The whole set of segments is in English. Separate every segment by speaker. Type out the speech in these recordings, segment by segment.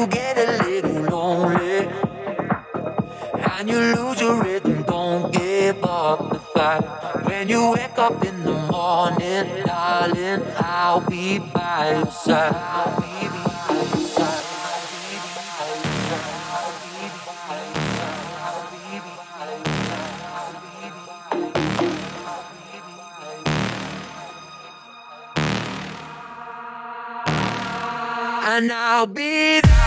Speaker 1: you get a little lonely and you lose your rhythm, don't give up the fight. When you wake up in the morning, darling, I'll be by your side. and I'll be there.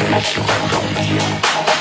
Speaker 1: Yo, yo, yo, yo, yo.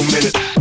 Speaker 2: whole minute.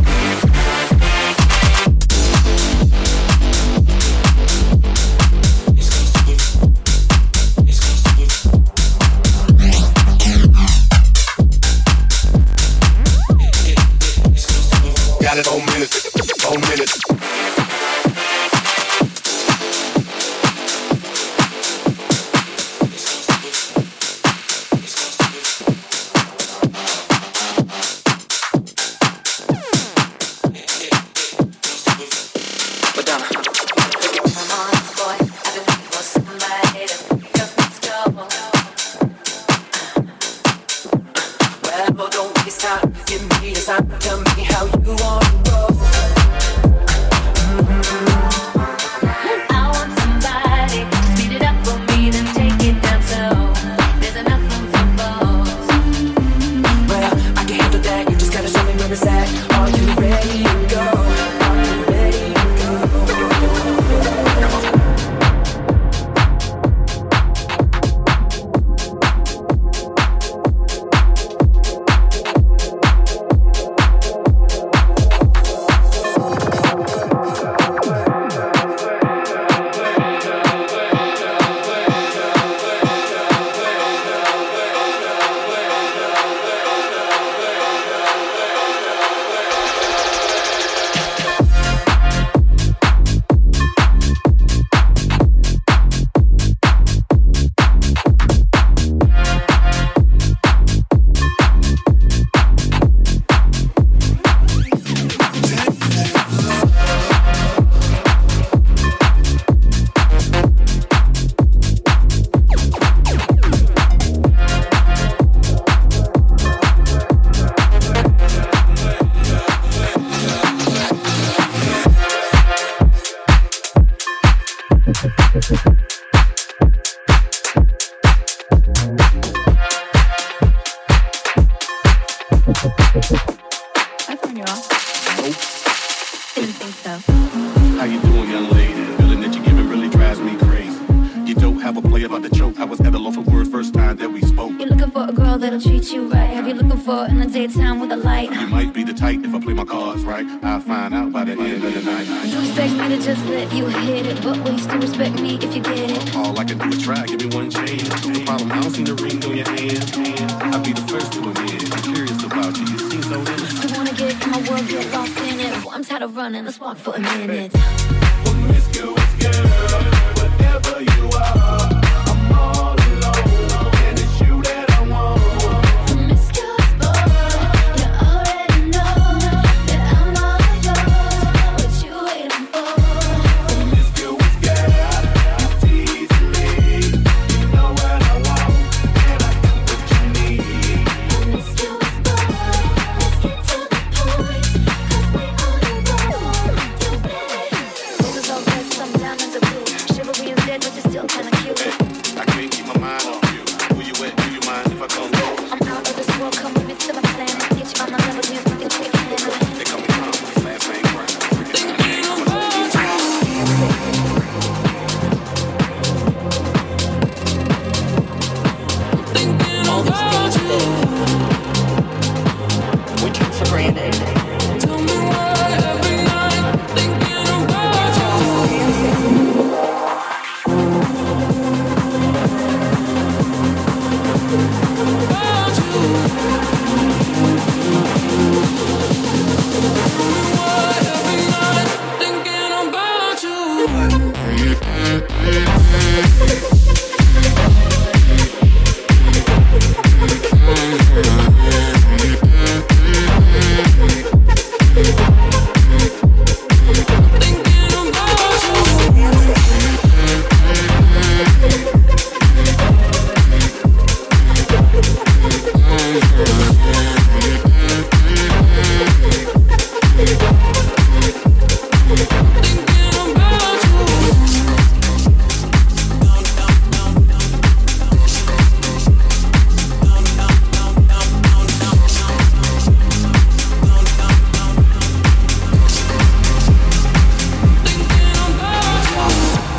Speaker 3: Still kinda